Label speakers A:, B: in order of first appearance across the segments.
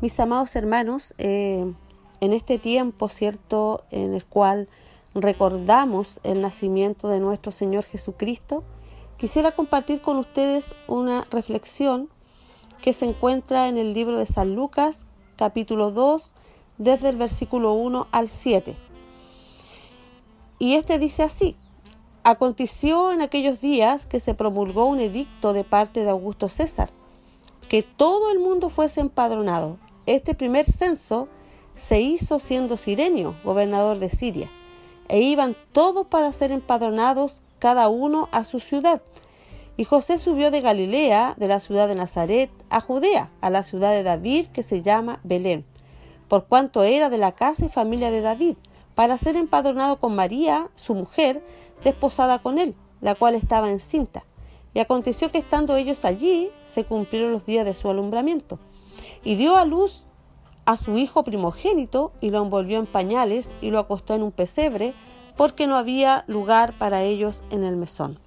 A: Mis amados hermanos, eh, en este tiempo, ¿cierto?, en el cual recordamos el nacimiento de nuestro Señor Jesucristo, quisiera compartir con ustedes una reflexión que se encuentra en el libro de San Lucas, capítulo 2, desde el versículo 1 al 7. Y este dice así, aconteció en aquellos días que se promulgó un edicto de parte de Augusto César, que todo el mundo fuese empadronado. Este primer censo se hizo siendo Sirenio, gobernador de Siria, e iban todos para ser empadronados, cada uno a su ciudad. Y José subió de Galilea, de la ciudad de Nazaret, a Judea, a la ciudad de David, que se llama Belén por cuanto era de la casa y familia de David, para ser empadronado con María, su mujer, desposada con él, la cual estaba encinta. Y aconteció que estando ellos allí, se cumplieron los días de su alumbramiento. Y dio a luz a su hijo primogénito, y lo envolvió en pañales, y lo acostó en un pesebre, porque no había lugar para ellos en el mesón.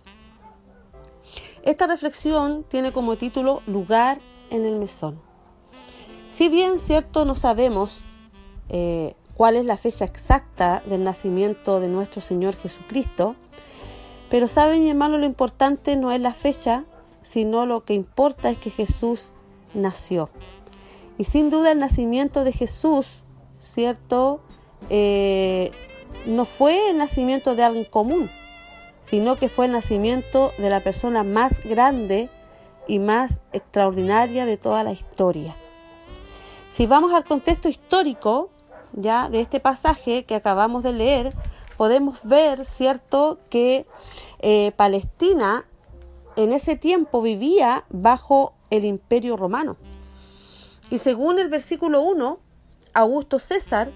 A: Esta reflexión tiene como título Lugar en el mesón. Si bien, cierto, no sabemos eh, cuál es la fecha exacta del nacimiento de nuestro Señor Jesucristo, pero saben, mi hermano, lo importante no es la fecha, sino lo que importa es que Jesús nació. Y sin duda el nacimiento de Jesús, ¿cierto? Eh, no fue el nacimiento de alguien común, sino que fue el nacimiento de la persona más grande y más extraordinaria de toda la historia. Si vamos al contexto histórico ya de este pasaje que acabamos de leer, podemos ver, cierto, que eh, Palestina en ese tiempo vivía bajo el imperio romano. Y según el versículo 1, Augusto César,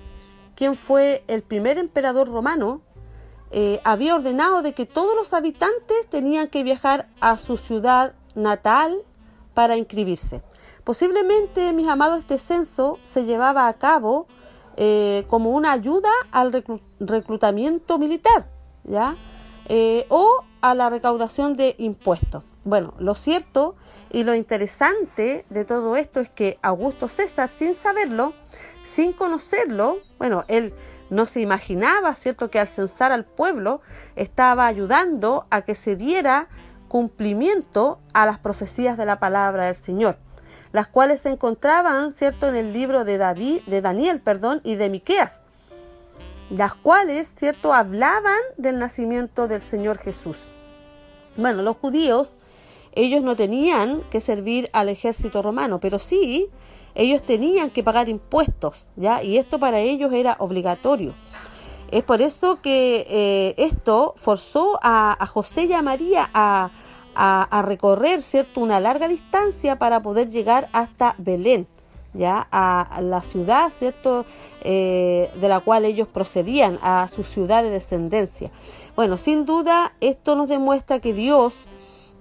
A: quien fue el primer emperador romano, eh, había ordenado de que todos los habitantes tenían que viajar a su ciudad natal para inscribirse. Posiblemente, mis amados, este censo se llevaba a cabo eh, como una ayuda al reclutamiento militar, ¿ya? Eh, o a la recaudación de impuestos. Bueno, lo cierto y lo interesante de todo esto es que Augusto César, sin saberlo, sin conocerlo, bueno, él no se imaginaba, ¿cierto?, que al censar al pueblo estaba ayudando a que se diera cumplimiento a las profecías de la palabra del Señor las cuales se encontraban, ¿cierto?, en el libro de, David, de Daniel, perdón, y de Miqueas, las cuales, ¿cierto?, hablaban del nacimiento del Señor Jesús. Bueno, los judíos, ellos no tenían que servir al ejército romano, pero sí, ellos tenían que pagar impuestos, ¿ya? Y esto para ellos era obligatorio. Es por eso que eh, esto forzó a, José y a María a, a, recorrer, ¿cierto?, una larga distancia para poder llegar hasta Belén, ya, a, la ciudad, ¿cierto?, eh, de la cual ellos procedían, a su ciudad de descendencia. Bueno, sin duda, esto nos demuestra que Dios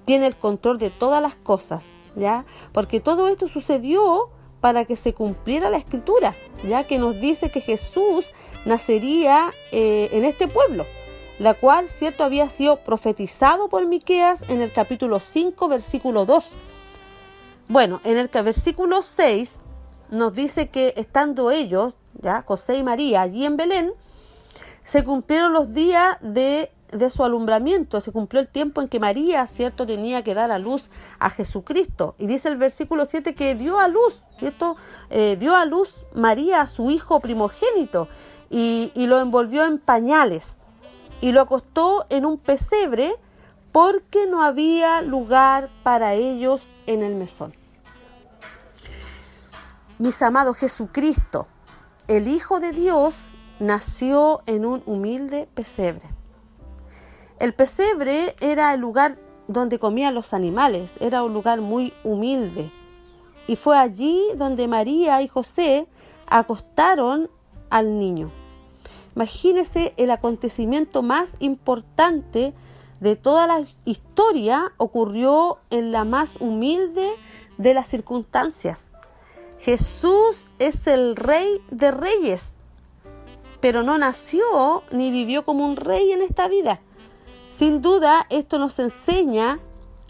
A: tiene el control de todas las cosas, ¿ya? Porque todo esto sucedió para que se cumpliera la escritura, ya que nos dice que Jesús nacería eh, en este pueblo la cual, cierto, había sido profetizado por Miqueas en el capítulo 5, versículo 2. Bueno, en el versículo 6 nos dice que estando ellos, ya José y María, allí en Belén, se cumplieron los días de, de, su alumbramiento, se cumplió el tiempo en que María, cierto, tenía que dar a luz a Jesucristo. Y dice el versículo 7 que dio a luz, ¿cierto? Eh, dio a luz María a su hijo primogénito y, y lo envolvió en pañales y lo acostó en un pesebre porque no había lugar para ellos en el mesón. Mis amados, Jesucristo, el Hijo de Dios, nació en un humilde pesebre. El pesebre era el lugar donde comían los animales, era un lugar muy humilde. Y fue allí donde María y José acostaron al niño. Imagínese el acontecimiento más importante de toda la historia ocurrió en la más humilde de las circunstancias. Jesús es el rey de reyes, pero no nació ni vivió como un rey en esta vida. Sin duda, esto nos enseña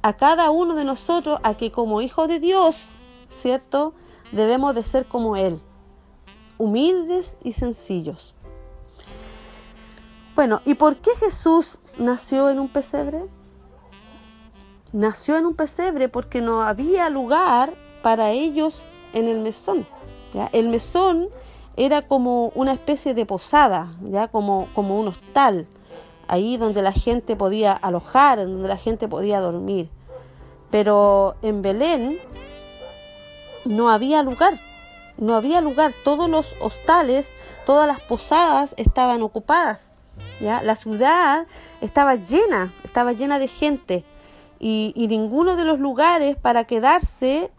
A: a cada uno de nosotros a que como hijos de Dios, ¿cierto? debemos de ser como Él, humildes y sencillos. Bueno, ¿y por qué Jesús nació en un pesebre? Nació en un pesebre porque no había lugar para ellos en el mesón. El mesón era como una especie de posada, ya como, como un hostal, ahí donde la gente podía alojar, donde la gente podía dormir. Pero en Belén no había lugar, no había lugar. Todos los hostales, todas las posadas estaban ocupadas. ¿ya? La ciudad estaba llena, estaba llena de gente y, ninguno de los lugares para quedarse,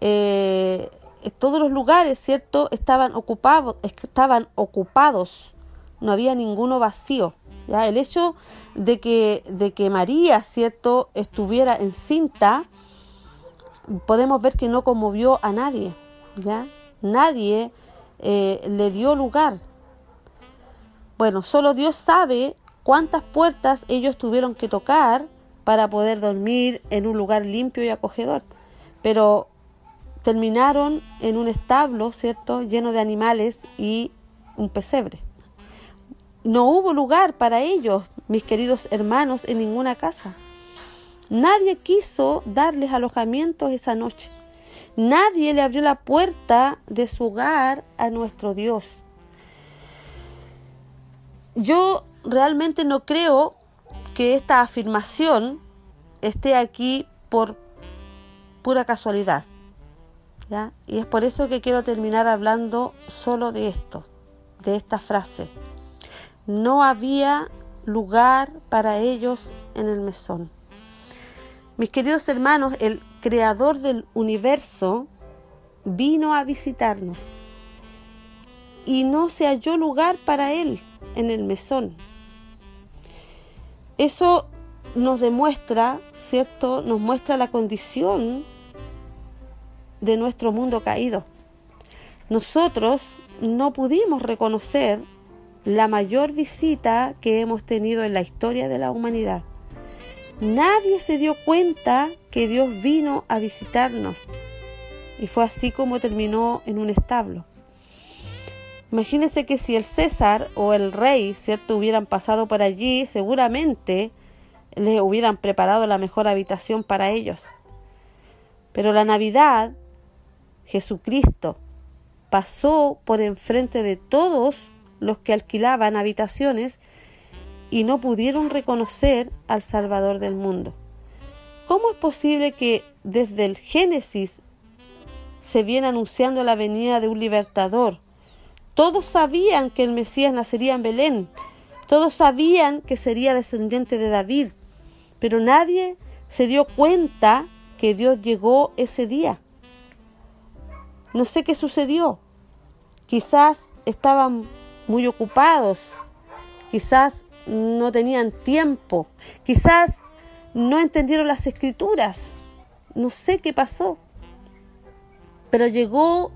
A: eh, todos los lugares, ¿cierto?, estaban ocupados, estaban ocupados, no había ninguno vacío. ¿ya? El hecho de que, de que María, ¿cierto?, estuviera encinta, podemos ver que no conmovió a nadie, ¿ya? Nadie eh, le dio lugar. Bueno, solo Dios sabe cuántas puertas ellos tuvieron que tocar para poder dormir en un lugar limpio y acogedor. Pero terminaron en un establo, ¿cierto?, lleno de animales y un pesebre. No hubo lugar para ellos, mis queridos hermanos, en ninguna casa. Nadie quiso darles alojamiento esa noche. Nadie le abrió la puerta de su hogar a nuestro Dios. Yo realmente no creo que esta afirmación esté aquí por pura casualidad. Y es por eso que quiero terminar hablando solo de esto, de esta frase. No había lugar para ellos en el mesón. Mis queridos hermanos, el creador del universo vino a visitarnos y no se halló lugar para él en el mesón. Eso nos demuestra, ¿cierto? Nos muestra la condición de nuestro mundo caído. Nosotros no pudimos reconocer la mayor visita que hemos tenido en la historia de la humanidad. Nadie se dio cuenta que Dios vino a visitarnos. Y fue así como terminó en un establo. Imagínense que si el César o el rey, ¿cierto?, hubieran pasado por allí, seguramente les hubieran preparado la mejor habitación para ellos. Pero la Navidad, Jesucristo pasó por enfrente de todos los que alquilaban habitaciones y no pudieron reconocer al Salvador del mundo. ¿Cómo es posible que desde el Génesis se viene anunciando la venida de un libertador? Todos sabían que el Mesías nacería en Belén, todos sabían que sería descendiente de David, pero nadie se dio cuenta que Dios llegó ese día. No sé qué sucedió. Quizás estaban muy ocupados, quizás no tenían tiempo, quizás no entendieron las escrituras, no sé qué pasó, pero llegó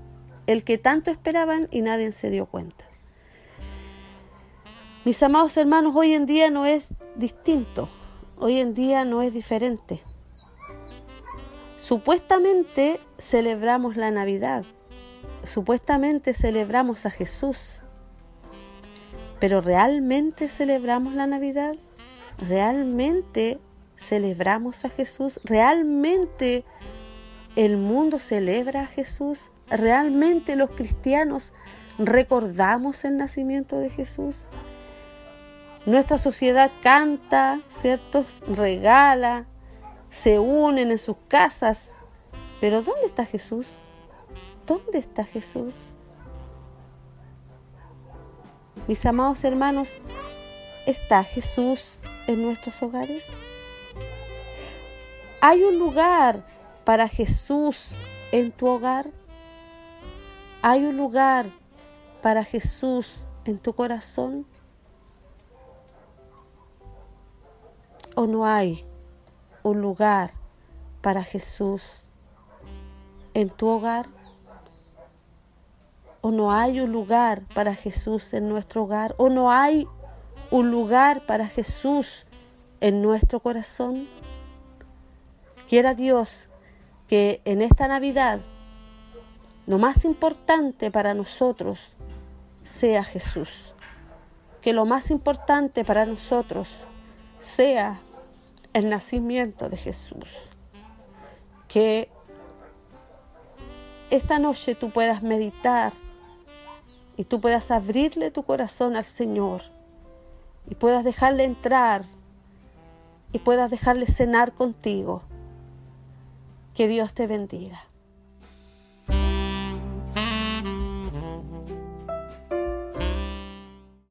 A: el que tanto esperaban y nadie se dio cuenta. Mis amados hermanos, hoy en día no es distinto, hoy en día no es diferente. Supuestamente celebramos la Navidad, supuestamente celebramos a Jesús, pero ¿realmente celebramos la Navidad? ¿Realmente celebramos a Jesús? ¿Realmente el mundo celebra a Jesús? ¿Realmente los cristianos recordamos el nacimiento de Jesús? Nuestra sociedad canta, ¿cierto? Regala, se unen en sus casas. Pero ¿dónde está Jesús? ¿Dónde está Jesús? Mis amados hermanos, ¿está Jesús en nuestros hogares? ¿Hay un lugar para Jesús en tu hogar? ¿Hay un lugar para Jesús en tu corazón? ¿O no hay un lugar para Jesús en tu hogar? O no hay un lugar para Jesús en nuestro hogar, o no hay un lugar para Jesús en nuestro corazón. Quiera Dios que en esta Navidad lo más importante para nosotros sea Jesús. Que lo más importante para nosotros sea el nacimiento de Jesús. Que esta noche tú puedas meditar y tú puedas abrirle tu corazón al Señor y puedas dejarle entrar y puedas dejarle cenar contigo. Que Dios te bendiga.